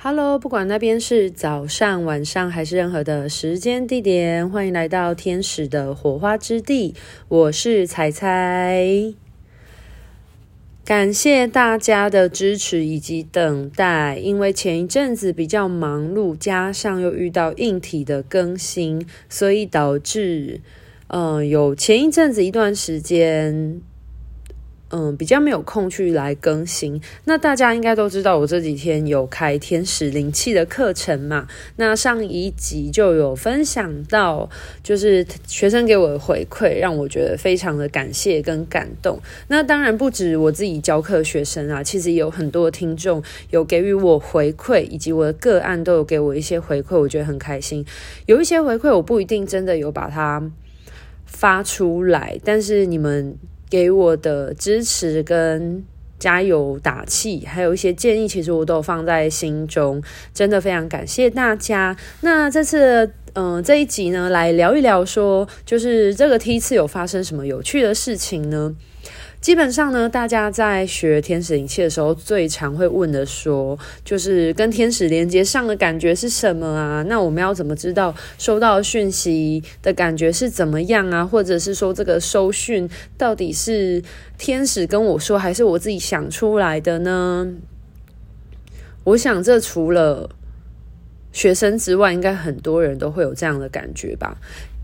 Hello，不管那边是早上、晚上还是任何的时间地点，欢迎来到天使的火花之地。我是彩彩，感谢大家的支持以及等待。因为前一阵子比较忙碌，加上又遇到硬体的更新，所以导致嗯、有前一阵子一段时间。嗯，比较没有空去来更新。那大家应该都知道，我这几天有开天使灵气的课程嘛。那上一集就有分享到，就是学生给我的回馈，让我觉得非常的感谢跟感动。那当然不止我自己教课学生啊，其实有很多听众有给予我回馈，以及我的个案都有给我一些回馈，我觉得很开心。有一些回馈我不一定真的有把它发出来，但是你们。给我的支持跟加油打气，还有一些建议，其实我都放在心中，真的非常感谢大家。那这次，嗯、这一集呢，来聊一聊说，就是这个梯次有发生什么有趣的事情呢？基本上呢，大家在学天使灵气的时候，最常会问的说，就是跟天使连接上的感觉是什么啊？那我们要怎么知道收到讯息的感觉是怎么样啊？或者是说，这个收讯到底是天使跟我说，还是我自己想出来的呢？我想，这除了学生之外，应该很多人都会有这样的感觉吧。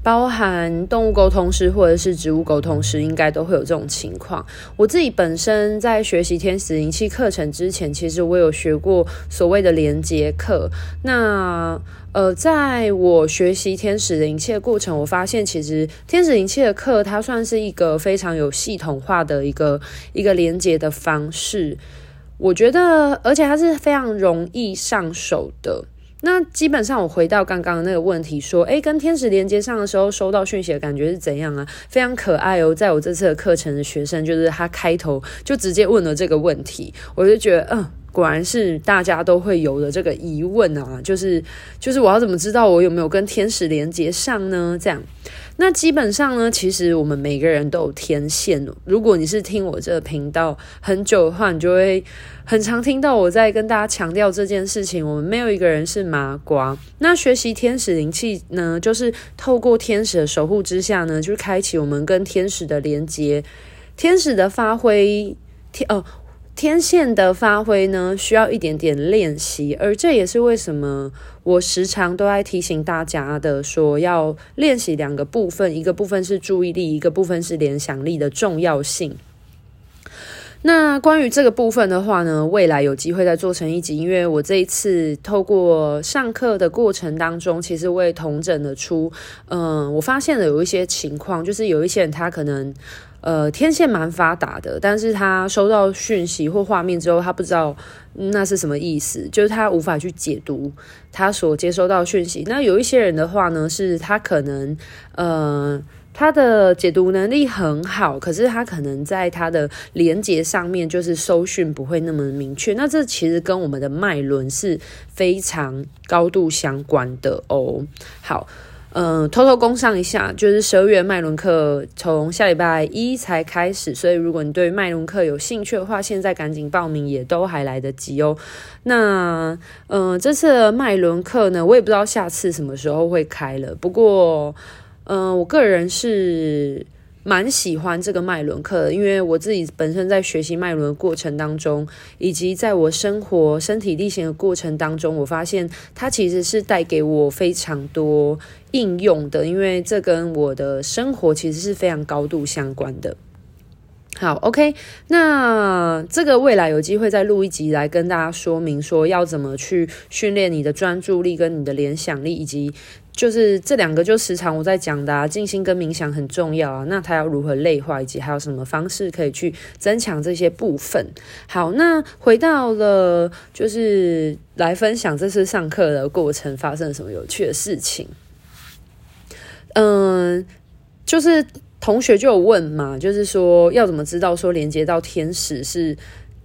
包含动物沟通师或者是植物沟通师，应该都会有这种情况。我自己本身在学习天使灵气课程之前，其实我有学过所谓的连接课。那呃，在我学习天使灵气的过程，我发现其实天使灵气的课，它算是一个非常有系统化的一个一个连接的方式。我觉得，而且它是非常容易上手的。那基本上，我回到刚刚的那个问题，说，诶，跟天使连接上的时候，收到讯息的感觉是怎样啊？非常可爱哦。在我这次的课程的学生，就是他开头就直接问了这个问题，我就觉得，嗯，果然是大家都会有的这个疑问啊，就是，就是我要怎么知道我有没有跟天使连接上呢？这样。那基本上呢，其实我们每个人都有天线。如果你是听我这个频道很久的话，你就会很常听到我在跟大家强调这件事情。我们没有一个人是麻瓜。那学习天使灵气呢，就是透过天使的守护之下呢，就开启我们跟天使的连接，天使的发挥，天哦。天线的发挥呢，需要一点点练习，而这也是为什么我时常都在提醒大家的，说要练习两个部分，一个部分是注意力，一个部分是联想力的重要性。那关于这个部分的话呢，未来有机会再做成一集，因为我这一次透过上课的过程当中，其实我也同整了出，嗯，我发现了有一些情况，就是有一些人他可能。呃，天线蛮发达的，但是他收到讯息或画面之后，他不知道那是什么意思，就是他无法去解读他所接收到讯息。那有一些人的话呢，是他可能呃，他的解读能力很好，可是他可能在他的连接上面就是搜寻不会那么明确。那这其实跟我们的脉轮是非常高度相关的哦。好。嗯，偷偷工上一下，就是十二月脉轮课从下礼拜一才开始，所以如果你对脉轮课有兴趣的话，现在赶紧报名也都还来得及哦。那嗯，这次的脉轮课呢，我也不知道下次什么时候会开了，不过嗯，我个人是。蛮喜欢这个脉轮课的，因为我自己本身在学习脉轮的过程当中，以及在我生活身体力行的过程当中，我发现它其实是带给我非常多应用的，因为这跟我的生活其实是非常高度相关的。好，OK，那这个未来有机会再录一集来跟大家说明，说要怎么去训练你的专注力跟你的联想力，以及。就是这两个，就时常我在讲的啊，静心跟冥想很重要啊。那它要如何类化，以及还有什么方式可以去增强这些部分？好，那回到了就是来分享这次上课的过程发生了什么有趣的事情。嗯，就是同学就有问嘛，就是说要怎么知道说连接到天使是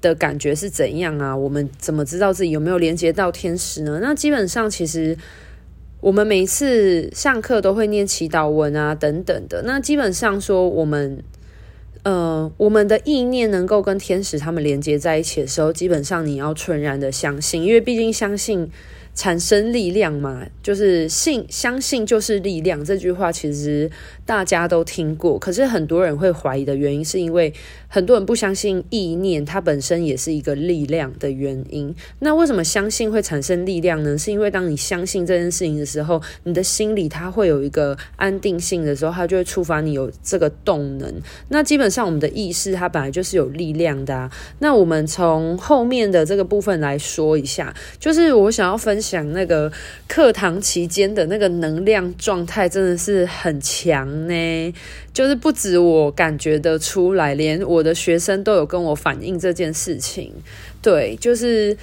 的感觉是怎样啊？我们怎么知道自己有没有连接到天使呢？那基本上其实。我们每次上课都会念祈祷文啊，等等的。那基本上说，我们呃，我们的意念能够跟天使他们连接在一起的时候，基本上你要纯然的相信，因为毕竟相信。产生力量嘛，就是信相信就是力量。这句话其实大家都听过，可是很多人会怀疑的原因，是因为很多人不相信意念它本身也是一个力量的原因。那为什么相信会产生力量呢？是因为当你相信这件事情的时候，你的心里它会有一个安定性的时候，它就会触发你有这个动能。那基本上我们的意识它本来就是有力量的啊。那我们从后面的这个部分来说一下，就是我想要分享。讲那个课堂期间的那个能量状态真的是很强呢，就是不止我感觉得出来，连我的学生都有跟我反映这件事情。对，就是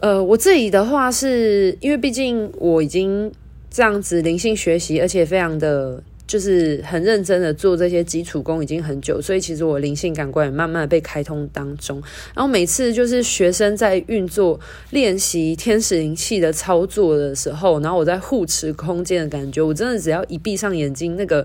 呃，我自己的话是因为毕竟我已经这样子灵性学习，而且非常的。就是很认真的做这些基础功已经很久，所以其实我灵性感官也慢慢被开通当中。然后每次就是学生在运作练习天使灵气的操作的时候，然后我在护持空间的感觉，我真的只要一闭上眼睛，那个。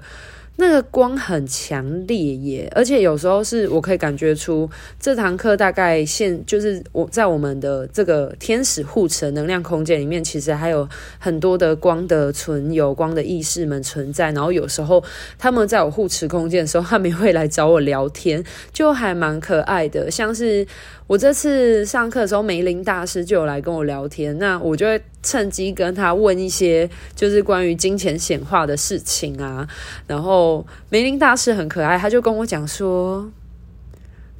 那个光很强烈耶，而且有时候是我可以感觉出这堂课大概现就是我在我们的这个天使护持能量空间里面，其实还有很多的光的存有、光的意识们存在。然后有时候他们在我护持空间的时候，他们会来找我聊天，就还蛮可爱的，像是。我这次上课的时候，梅林大师就有来跟我聊天，那我就会趁机跟他问一些就是关于金钱显化的事情啊。然后梅林大师很可爱，他就跟我讲说：“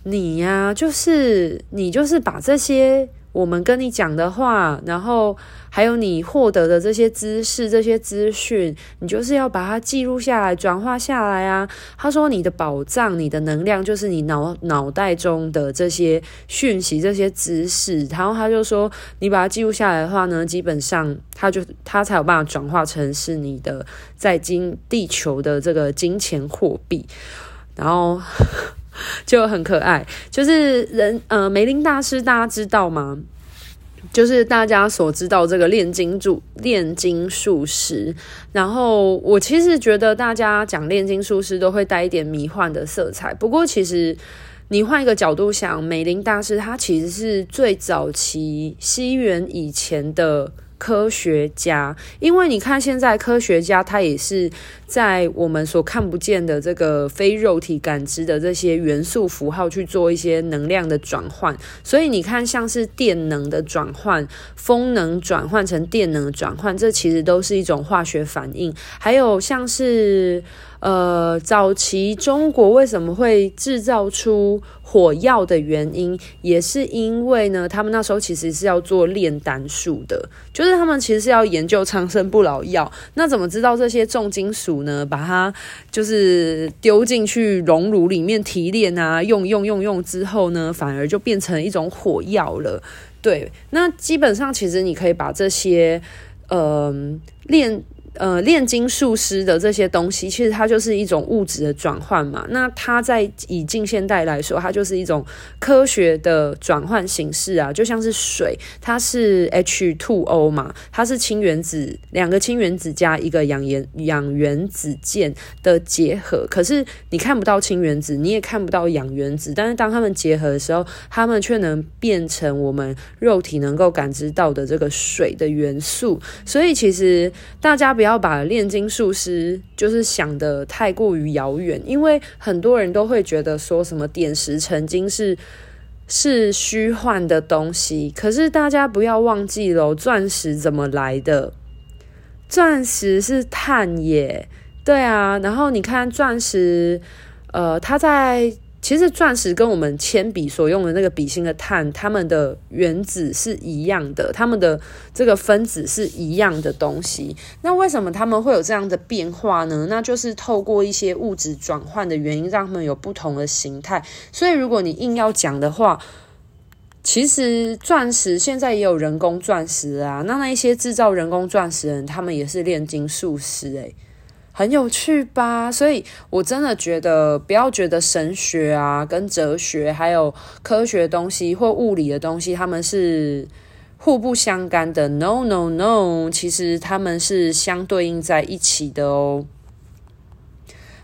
你呀，就是你就是把这些。”我们跟你讲的话，然后还有你获得的这些知识、这些资讯，你就是要把它记录下来、转化下来啊。他说：“你的宝藏、你的能量，就是你脑脑袋中的这些讯息、这些知识。”然后他就说：“你把它记录下来的话呢，基本上他就他才有办法转化成是你的在金地球的这个金钱货币。”然后。就很可爱，就是人呃，梅林大师大家知道吗？就是大家所知道这个炼金术炼金术师。然后我其实觉得大家讲炼金术师都会带一点迷幻的色彩。不过其实你换一个角度想，梅林大师他其实是最早期西元以前的。科学家，因为你看，现在科学家他也是在我们所看不见的这个非肉体感知的这些元素符号去做一些能量的转换，所以你看，像是电能的转换、风能转换成电能转换，这其实都是一种化学反应，还有像是。呃，早期中国为什么会制造出火药的原因，也是因为呢，他们那时候其实是要做炼丹术的，就是他们其实是要研究长生不老药。那怎么知道这些重金属呢？把它就是丢进去熔炉里面提炼啊，用用用用之后呢，反而就变成一种火药了。对，那基本上其实你可以把这些嗯炼。呃，炼金术师的这些东西，其实它就是一种物质的转换嘛。那它在以近现代来说，它就是一种科学的转换形式啊，就像是水，它是 H2O 嘛，它是氢原子，两个氢原子加一个氧原氧原子键的结合。可是你看不到氢原子，你也看不到氧原子，但是当它们结合的时候，它们却能变成我们肉体能够感知到的这个水的元素。所以其实大家不不要把炼金术师就是想得太过于遥远，因为很多人都会觉得说什么点石成金是是虚幻的东西。可是大家不要忘记了，钻石怎么来的？钻石是碳耶，对啊。然后你看钻石，呃，它在。其实钻石跟我们铅笔所用的那个笔芯的碳，它们的原子是一样的，它们的这个分子是一样的东西。那为什么它们会有这样的变化呢？那就是透过一些物质转换的原因，让它们有不同的形态。所以如果你硬要讲的话，其实钻石现在也有人工钻石啊。那那一些制造人工钻石的人，他们也是炼金术师诶。很有趣吧？所以我真的觉得，不要觉得神学啊、跟哲学还有科学东西或物理的东西，他们是互不相干的。No No No，其实他们是相对应在一起的哦。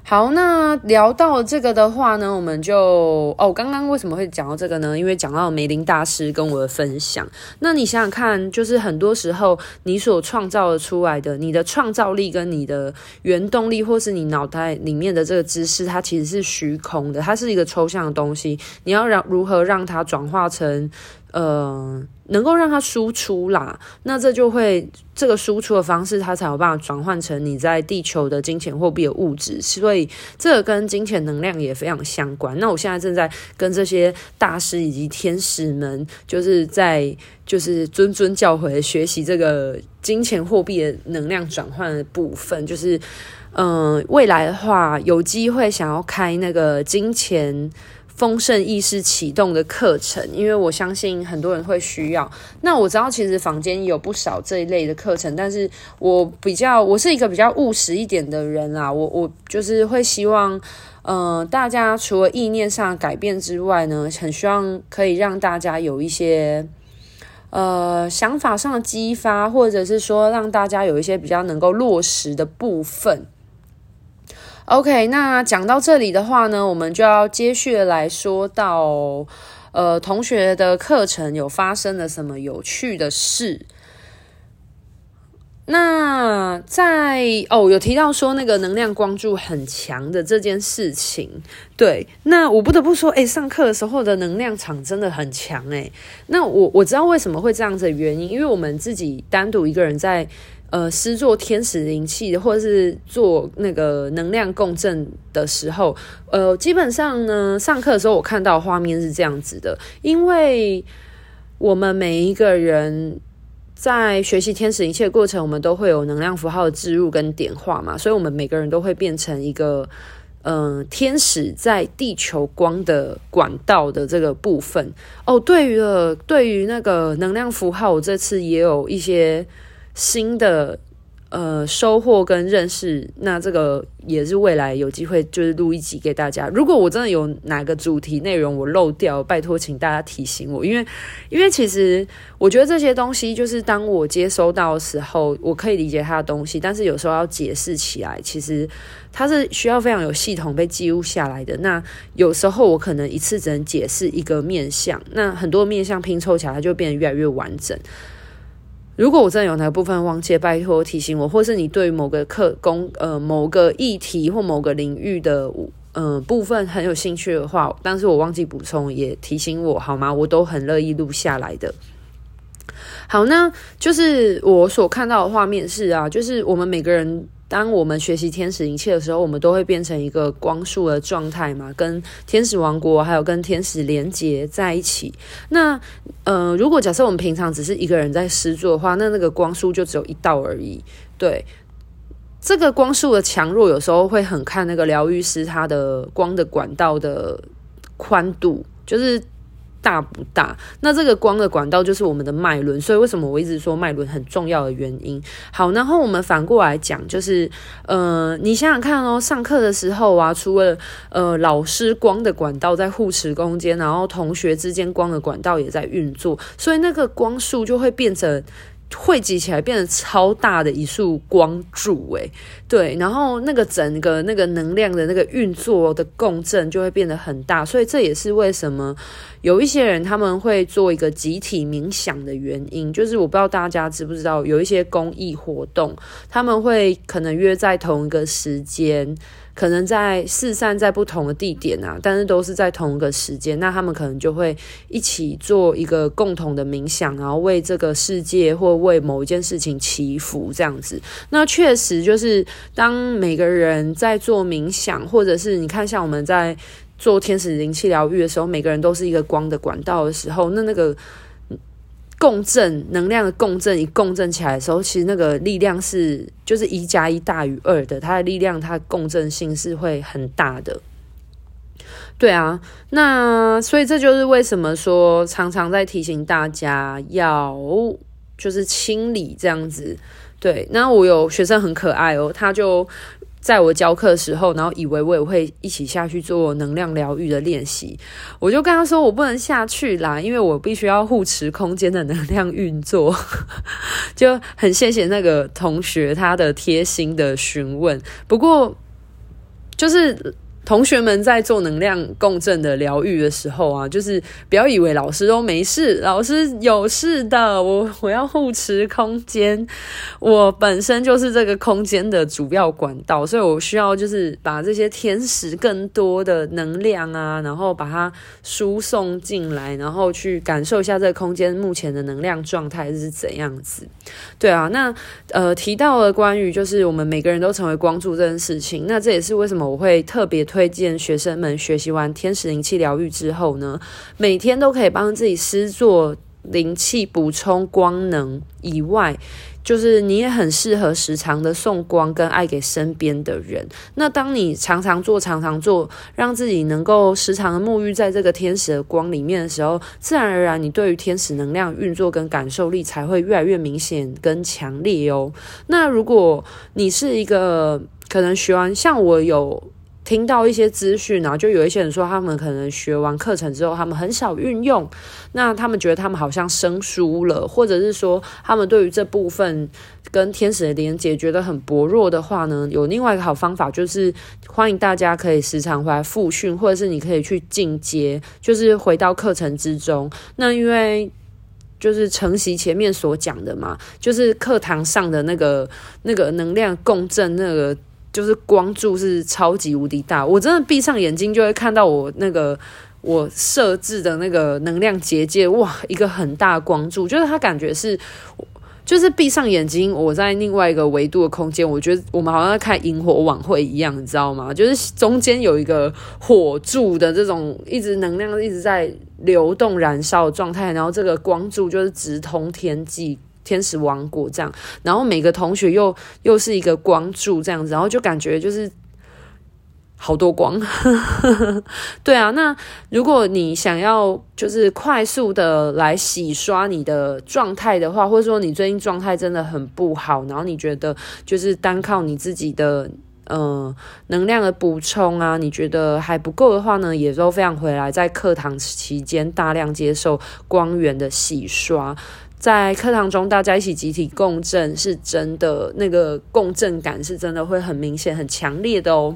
好，那聊到这个的话呢，我们就哦，刚刚为什么会讲到这个呢？因为讲到梅林大师跟我的分享。那你想想看，就是很多时候你所创造的出来的，你的创造力跟你的原动力，或是你脑袋里面的这个知识，它其实是虚空的，它是一个抽象的东西。你要让如何让它转化成？呃，能够让它输出啦，那这就会这个输出的方式，它才有办法转换成你在地球的金钱货币的物质，所以这个跟金钱能量也非常相关。那我现在正在跟这些大师以及天使们，就是在就是谆谆教诲学习这个金钱货币的能量转换的部分，就是嗯、呃，未来的话有机会想要开那个金钱。丰盛意识启动的课程，因为我相信很多人会需要。那我知道其实坊间有不少这一类的课程，但是我比较，我是一个比较务实一点的人啦。我我就是会希望，嗯、呃，大家除了意念上改变之外呢，很希望可以让大家有一些呃想法上的激发，或者是说让大家有一些比较能够落实的部分。OK，那讲到这里的话呢，我们就要接续来说到，呃，同学的课程有发生了什么有趣的事？那在哦，有提到说那个能量光柱很强的这件事情，对，那我不得不说，诶，上课的时候的能量场真的很强，诶，那我我知道为什么会这样子的原因，因为我们自己单独一个人在。呃，施作天使灵气，或者是做那个能量共振的时候，呃，基本上呢，上课的时候我看到画面是这样子的，因为我们每一个人在学习天使一切过程，我们都会有能量符号的置入跟点化嘛，所以我们每个人都会变成一个嗯、天使在地球光的管道的这个部分。哦，对于了，对于那个能量符号，我这次也有一些。新的呃收获跟认识，那这个也是未来有机会就是录一集给大家。如果我真的有哪个主题内容我漏掉，拜托请大家提醒我，因为因为其实我觉得这些东西就是当我接收到的时候，我可以理解他的东西，但是有时候要解释起来，其实它是需要非常有系统被记录下来的。那有时候我可能一次只能解释一个面相，那很多面相拼凑起来，它就变得越来越完整。如果我真的有哪部分忘记，拜托提醒我，或是你对某个课工呃某个议题或某个领域的呃部分很有兴趣的话，但是我忘记补充，也提醒我好吗？我都很乐意录下来的。好，那就是我所看到的画面是啊，就是我们每个人。当我们学习天使灵气的时候，我们都会变成一个光束的状态嘛，跟天使王国还有跟天使连接在一起。那呃，如果假设我们平常只是一个人在施作的话，那那个光束就只有一道而已。对，这个光束的强弱有时候会很看那个疗愈师他的光的管道的宽度，就是。大不大？那这个光的管道就是我们的脉轮，所以为什么我一直说脉轮很重要的原因。好，然后我们反过来讲，就是呃，你想想看哦，上课的时候啊，除了呃老师光的管道在护持空间，然后同学之间光的管道也在运作，所以那个光束就会变成。汇集起来变成超大的一束光柱，诶，对，然后那个整个那个能量的那个运作的共振就会变得很大，所以这也是为什么有一些人他们会做一个集体冥想的原因，就是我不知道大家知不知道，有一些公益活动，他们会可能约在同一个时间。可能在四散在不同的地点啊，但是都是在同一个时间，那他们可能就会一起做一个共同的冥想，然后为这个世界或为某一件事情祈福这样子。那确实就是当每个人在做冥想，或者是你看像我们在做天使灵气疗愈的时候，每个人都是一个光的管道的时候，那那个。共振能量的共振，一共振起来的时候，其实那个力量是就是一加一大于二的，它的力量，它共振性是会很大的。对啊，那所以这就是为什么说常常在提醒大家要就是清理这样子。对，那我有学生很可爱哦，他就。在我教课的时候，然后以为我也会一起下去做能量疗愈的练习，我就跟他说我不能下去啦，因为我必须要护持空间的能量运作。就很谢谢那个同学他的贴心的询问，不过就是。同学们在做能量共振的疗愈的时候啊，就是不要以为老师都没事，老师有事的。我我要护持空间，我本身就是这个空间的主要管道，所以我需要就是把这些天使更多的能量啊，然后把它输送进来，然后去感受一下这个空间目前的能量状态是怎样子。对啊，那呃提到了关于就是我们每个人都成为光柱这件事情，那这也是为什么我会特别推。推荐学生们学习完天使灵气疗愈之后呢，每天都可以帮自己施作灵气补充光能以外，就是你也很适合时常的送光跟爱给身边的人。那当你常常做、常常做，让自己能够时常的沐浴在这个天使的光里面的时候，自然而然你对于天使能量运作跟感受力才会越来越明显跟强烈哦。那如果你是一个可能学完，像我有。听到一些资讯，然后就有一些人说，他们可能学完课程之后，他们很少运用，那他们觉得他们好像生疏了，或者是说，他们对于这部分跟天使的连接觉得很薄弱的话呢，有另外一个好方法，就是欢迎大家可以时常回来复训，或者是你可以去进阶，就是回到课程之中。那因为就是承袭前面所讲的嘛，就是课堂上的那个那个能量共振那个。就是光柱是超级无敌大，我真的闭上眼睛就会看到我那个我设置的那个能量结界，哇，一个很大光柱，就是它感觉是，就是闭上眼睛，我在另外一个维度的空间，我觉得我们好像在看萤火晚会一样，你知道吗？就是中间有一个火柱的这种一直能量一直在流动燃烧的状态，然后这个光柱就是直通天际。天使王国这样，然后每个同学又又是一个光柱这样子，然后就感觉就是好多光。对啊，那如果你想要就是快速的来洗刷你的状态的话，或者说你最近状态真的很不好，然后你觉得就是单靠你自己的呃能量的补充啊，你觉得还不够的话呢，也都非常回来在课堂期间大量接受光源的洗刷。在课堂中，大家一起集体共振，是真的，那个共振感是真的会很明显、很强烈的哦。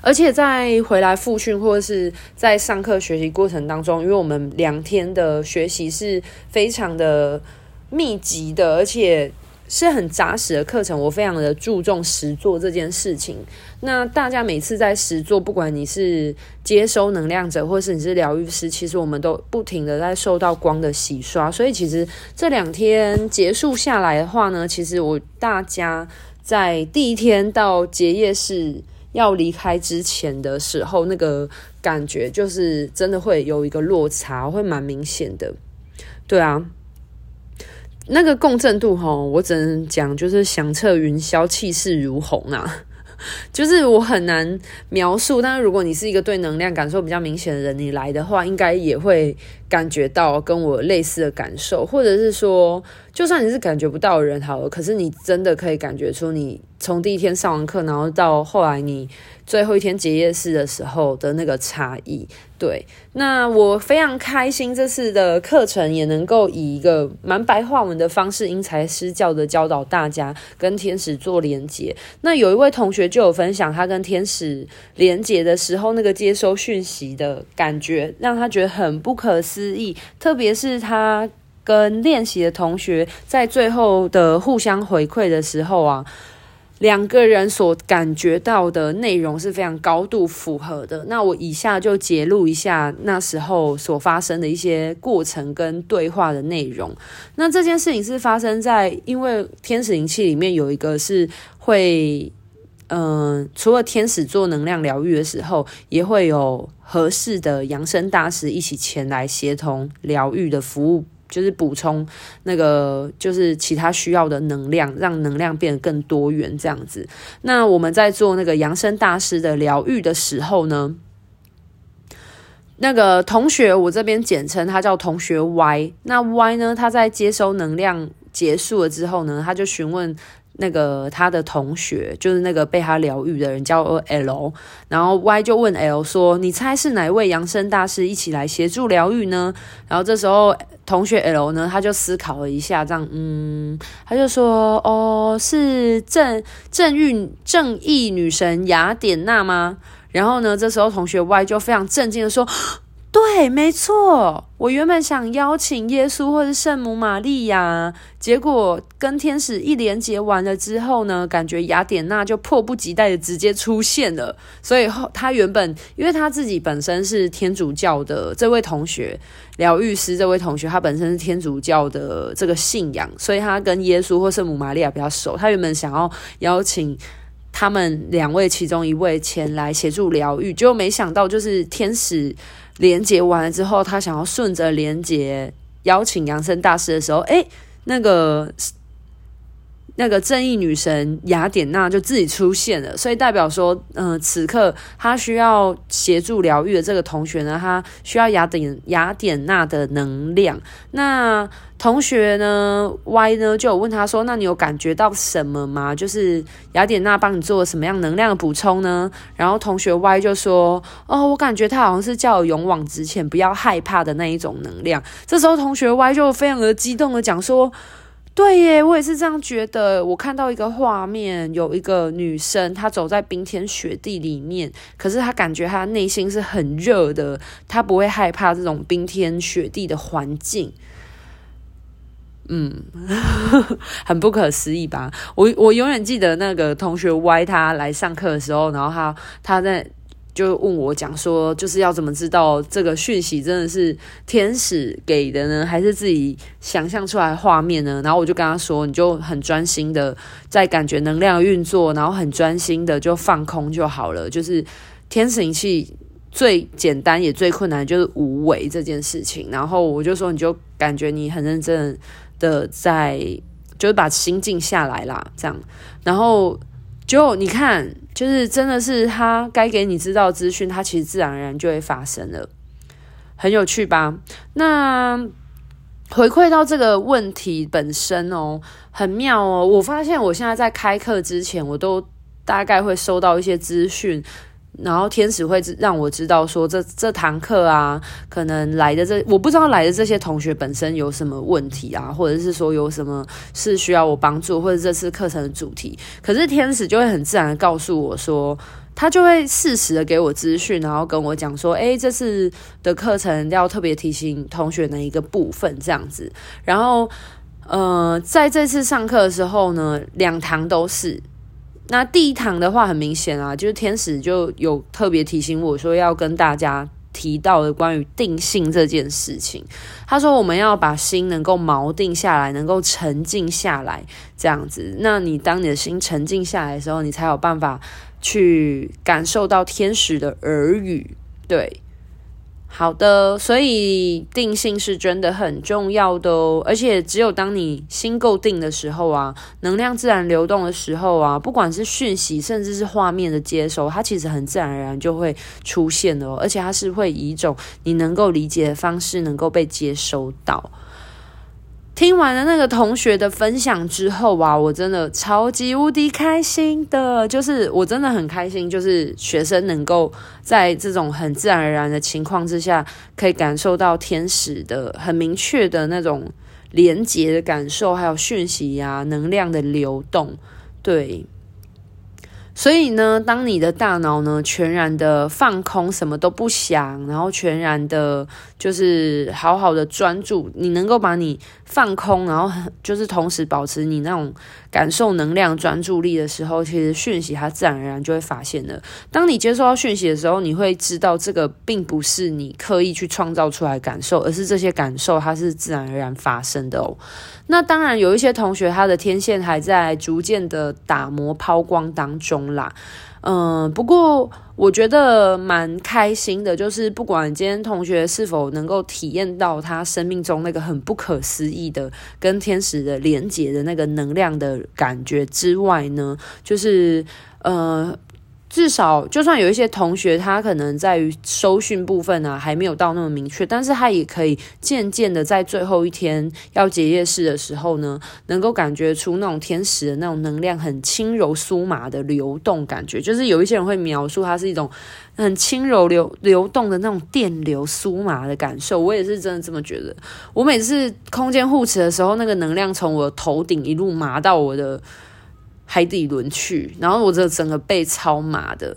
而且在回来复训或者是在上课学习过程当中，因为我们两天的学习是非常的密集的，而且。是很扎实的课程，我非常的注重实作这件事情。那大家每次在实作，不管你是接收能量者，或是你是疗愈师，其实我们都不停的在受到光的洗刷。所以其实这两天结束下来的话呢，其实我大家在第一天到结业式要离开之前的时候，那个感觉就是真的会有一个落差，会蛮明显的。对啊。那个共振度吼，我只能讲就是响彻云霄，气势如虹啊！就是我很难描述，但是如果你是一个对能量感受比较明显的人，你来的话，应该也会感觉到跟我类似的感受，或者是说，就算你是感觉不到人好了，可是你真的可以感觉出你从第一天上完课，然后到后来你。最后一天结业式的时候的那个差异，对，那我非常开心，这次的课程也能够以一个蛮白话文的方式，因材施教的教导大家跟天使做连接。那有一位同学就有分享，他跟天使连接的时候，那个接收讯息的感觉，让他觉得很不可思议。特别是他跟练习的同学在最后的互相回馈的时候啊。两个人所感觉到的内容是非常高度符合的。那我以下就揭露一下那时候所发生的一些过程跟对话的内容。那这件事情是发生在，因为天使灵气里面有一个是会，嗯、除了天使做能量疗愈的时候，也会有合适的扬升大师一起前来协同疗愈的服务。就是补充那个，就是其他需要的能量，让能量变得更多元这样子。那我们在做那个扬升大师的疗愈的时候呢，那个同学我这边简称他叫同学 Y。那 Y 呢，他在接收能量结束了之后呢，他就询问。那个他的同学，就是那个被他疗愈的人叫 L，然后 Y 就问 L 说：“你猜是哪位扬声大师一起来协助疗愈呢？”然后这时候同学 L 呢，他就思考了一下，这样，嗯，他就说：“哦，是正正义正义女神雅典娜吗？”然后呢，这时候同学 Y 就非常震惊的说。对，没错，我原本想邀请耶稣或者圣母玛利亚，结果跟天使一连接完了之后呢，感觉雅典娜就迫不及待的直接出现了。所以后他原本，因为他自己本身是天主教的，这位同学疗愈师，这位同学他本身是天主教的这个信仰，所以他跟耶稣或圣母玛利亚比较熟。他原本想要邀请他们两位其中一位前来协助疗愈，结果没想到就是天使。连接完了之后，他想要顺着连接邀请扬声大师的时候，诶，那个那个正义女神雅典娜就自己出现了，所以代表说，嗯、此刻他需要协助疗愈的这个同学呢，他需要雅典雅典娜的能量。那同学呢，Y 呢就有问他说：“那你有感觉到什么吗？就是雅典娜帮你做了什么样能量的补充呢？”然后同学 Y 就说：“哦，我感觉他好像是叫我勇往直前，不要害怕的那一种能量。”这时候同学 Y 就非常的激动的讲说：“对耶，我也是这样觉得。我看到一个画面，有一个女生，她走在冰天雪地里面，可是她感觉她内心是很热的，她不会害怕这种冰天雪地的环境。”嗯，很不可思议吧？我我永远记得那个同学 Y 他来上课的时候，然后他他在就问我讲说，就是要怎么知道这个讯息真的是天使给的呢，还是自己想象出来画面呢？然后我就跟他说，你就很专心的在感觉能量运作，然后很专心的就放空就好了。就是天使灵气最简单也最困难就是无为这件事情。然后我就说，你就感觉你很认真。的在就是把心静下来啦，这样，然后就你看，就是真的是他该给你知道资讯，他其实自然而然就会发生了，很有趣吧？那回馈到这个问题本身哦，很妙哦。我发现我现在在开课之前，我都大概会收到一些资讯。然后天使会让我知道说，这这堂课啊，可能来的这我不知道来的这些同学本身有什么问题啊，或者是说有什么是需要我帮助，或者这次课程的主题。可是天使就会很自然的告诉我说，他就会适时的给我资讯，然后跟我讲说，诶，这次的课程要特别提醒同学哪一个部分这样子。然后，呃，在这次上课的时候呢，两堂都是。那第一堂的话，很明显啊，就是天使就有特别提醒我说，要跟大家提到的关于定性这件事情。他说，我们要把心能够锚定下来，能够沉静下来，这样子。那你当你的心沉静下来的时候，你才有办法去感受到天使的耳语，对。好的，所以定性是真的很重要的哦，而且只有当你心够定的时候啊，能量自然流动的时候啊，不管是讯息，甚至是画面的接收，它其实很自然而然就会出现的哦，而且它是会以一种你能够理解的方式能够被接收到。听完了那个同学的分享之后啊，我真的超级无敌开心的，就是我真的很开心，就是学生能够在这种很自然而然的情况之下，可以感受到天使的很明确的那种连接的感受，还有讯息呀、能量的流动，对。所以呢，当你的大脑呢全然的放空，什么都不想，然后全然的，就是好好的专注，你能够把你放空，然后就是同时保持你那种感受能量专注力的时候，其实讯息它自然而然就会发现了。当你接收到讯息的时候，你会知道这个并不是你刻意去创造出来感受，而是这些感受它是自然而然发生的哦。那当然，有一些同学他的天线还在逐渐的打磨抛光当中啦。嗯，不过我觉得蛮开心的，就是不管今天同学是否能够体验到他生命中那个很不可思议的跟天使的连接的那个能量的感觉之外呢，就是呃。至少，就算有一些同学他可能在于收讯部分啊，还没有到那么明确，但是他也可以渐渐的在最后一天要结业式的时候呢，能够感觉出那种天使的那种能量很轻柔酥麻的流动感觉，就是有一些人会描述它是一种很轻柔流流动的那种电流酥麻的感受，我也是真的这么觉得。我每次空间护持的时候，那个能量从我头顶一路麻到我的。海底轮去，然后我这整个背超麻的，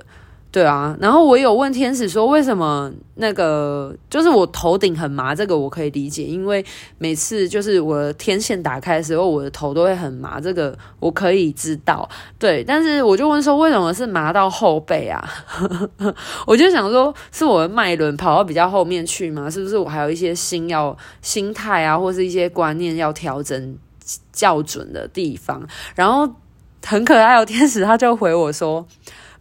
对啊，然后我有问天使说，为什么那个就是我头顶很麻，这个我可以理解，因为每次就是我的天线打开的时候，我的头都会很麻，这个我可以知道，对，但是我就问说，为什么是麻到后背啊？我就想说，是我的脉轮跑到比较后面去吗？是不是我还有一些心要心态啊，或是一些观念要调整校准的地方，然后。很可爱哦，天使他就回我说，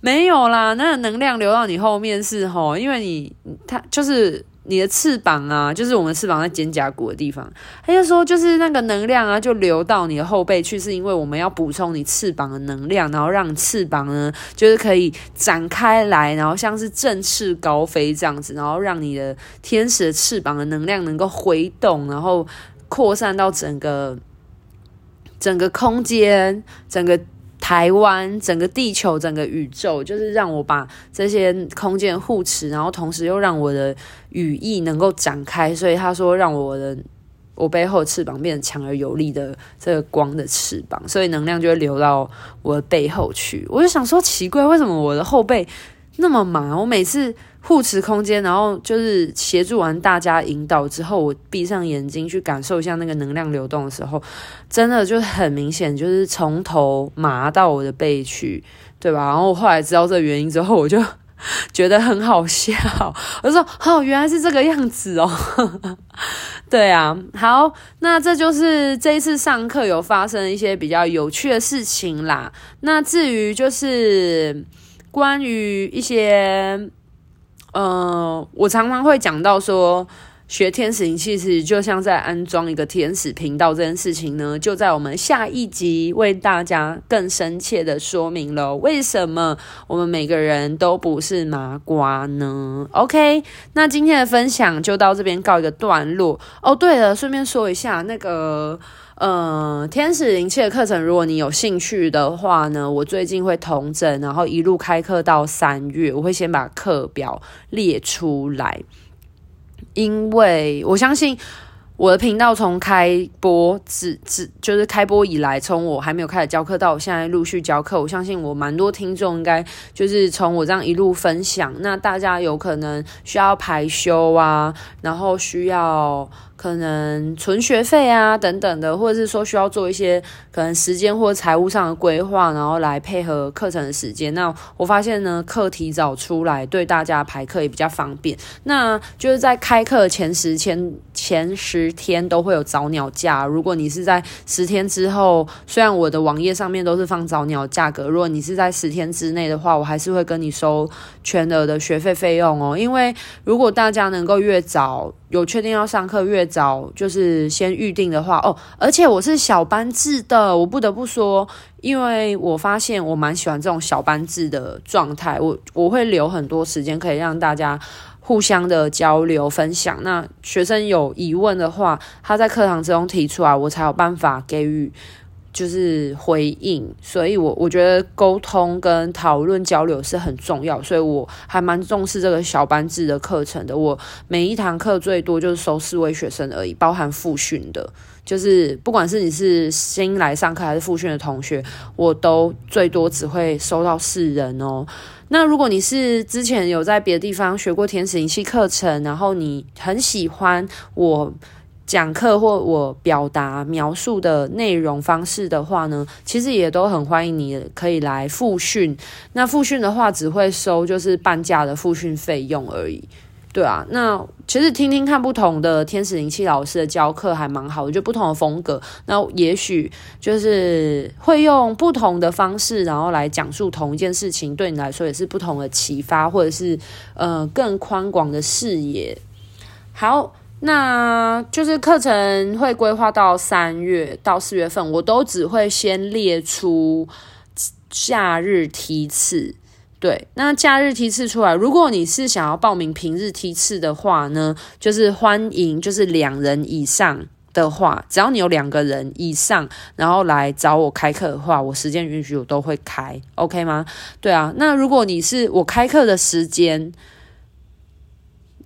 没有啦，那个能量流到你后面是吼，因为你他就是你的翅膀啊，就是我们翅膀在肩胛骨的地方。他就说，就是那个能量啊，就流到你的后背去，是因为我们要补充你翅膀的能量，然后让翅膀呢，就是可以展开来，然后像是振翅高飞这样子，然后让你的天使的翅膀的能量能够挥动，然后扩散到整个整个空间，整个。台湾整个地球整个宇宙，就是让我把这些空间护持，然后同时又让我的羽翼能够展开。所以他说，让我的我背后翅膀变得强而有力的这个光的翅膀，所以能量就会流到我的背后去。我就想说，奇怪，为什么我的后背那么麻？我每次。护持空间，然后就是协助完大家引导之后，我闭上眼睛去感受一下那个能量流动的时候，真的就很明显，就是从头麻到我的背去，对吧？然后我后来知道这个原因之后，我就觉得很好笑，我就说：“哦，原来是这个样子哦。”对啊，好，那这就是这一次上课有发生一些比较有趣的事情啦。那至于就是关于一些。呃，我常常会讲到说，学天使灵气其实就像在安装一个天使频道这件事情呢，就在我们下一集为大家更深切的说明了为什么我们每个人都不是麻瓜呢？OK，那今天的分享就到这边告一个段落。哦，对了，顺便说一下那个。呃，天使灵气的课程，如果你有兴趣的话呢，我最近会同整，然后一路开课到三月，我会先把课表列出来，因为我相信。我的频道从开播至至就是开播以来，从我还没有开始教课到我现在陆续教课，我相信我蛮多听众应该就是从我这样一路分享，那大家有可能需要排休啊，然后需要可能存学费啊等等的，或者是说需要做一些可能时间或财务上的规划，然后来配合课程的时间。那我发现呢，课提早出来对大家排课也比较方便。那就是在开课前十天前。十天都会有早鸟价。如果你是在十天之后，虽然我的网页上面都是放早鸟价格，如果你是在十天之内的话，我还是会跟你收全额的学费费用哦。因为如果大家能够越早有确定要上课，越早就是先预定的话哦。而且我是小班制的，我不得不说，因为我发现我蛮喜欢这种小班制的状态，我我会留很多时间可以让大家。互相的交流分享，那学生有疑问的话，他在课堂之中提出来，我才有办法给予就是回应。所以我我觉得沟通跟讨论交流是很重要，所以我还蛮重视这个小班制的课程的。我每一堂课最多就是收四位学生而已，包含复训的，就是不管是你是新来上课还是复训的同学，我都最多只会收到四人哦。那如果你是之前有在别的地方学过天使仪器课程，然后你很喜欢我讲课或我表达描述的内容方式的话呢，其实也都很欢迎你可以来复训。那复训的话，只会收就是半价的复训费用而已。对啊，那其实听听看不同的天使灵气老师的教课还蛮好的，就不同的风格。那也许就是会用不同的方式，然后来讲述同一件事情，对你来说也是不同的启发，或者是呃更宽广的视野。好，那就是课程会规划到三月到四月份，我都只会先列出假日梯次。对，那假日梯次出来，如果你是想要报名平日梯次的话呢，就是欢迎，就是两人以上的话，只要你有两个人以上，然后来找我开课的话，我时间允许我都会开，OK 吗？对啊，那如果你是我开课的时间。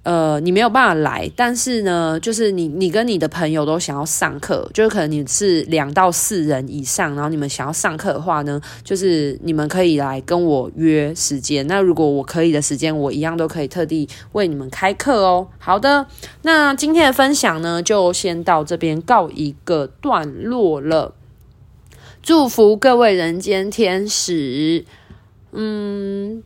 呃，你没有办法来，但是呢，就是你你跟你的朋友都想要上课，就是可能你是两到四人以上，然后你们想要上课的话呢，就是你们可以来跟我约时间。那如果我可以的时间，我一样都可以特地为你们开课哦。好的，那今天的分享呢，就先到这边告一个段落了。祝福各位人间天使，嗯。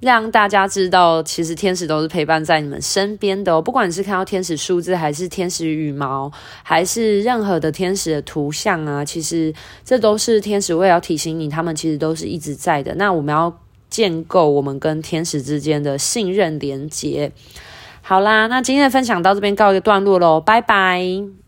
让大家知道，其实天使都是陪伴在你们身边的哦。不管是看到天使数字，还是天使羽毛，还是任何的天使的图像啊，其实这都是天使为了要提醒你，他们其实都是一直在的。那我们要建构我们跟天使之间的信任连接。好啦，那今天的分享到这边告一个段落喽，拜拜。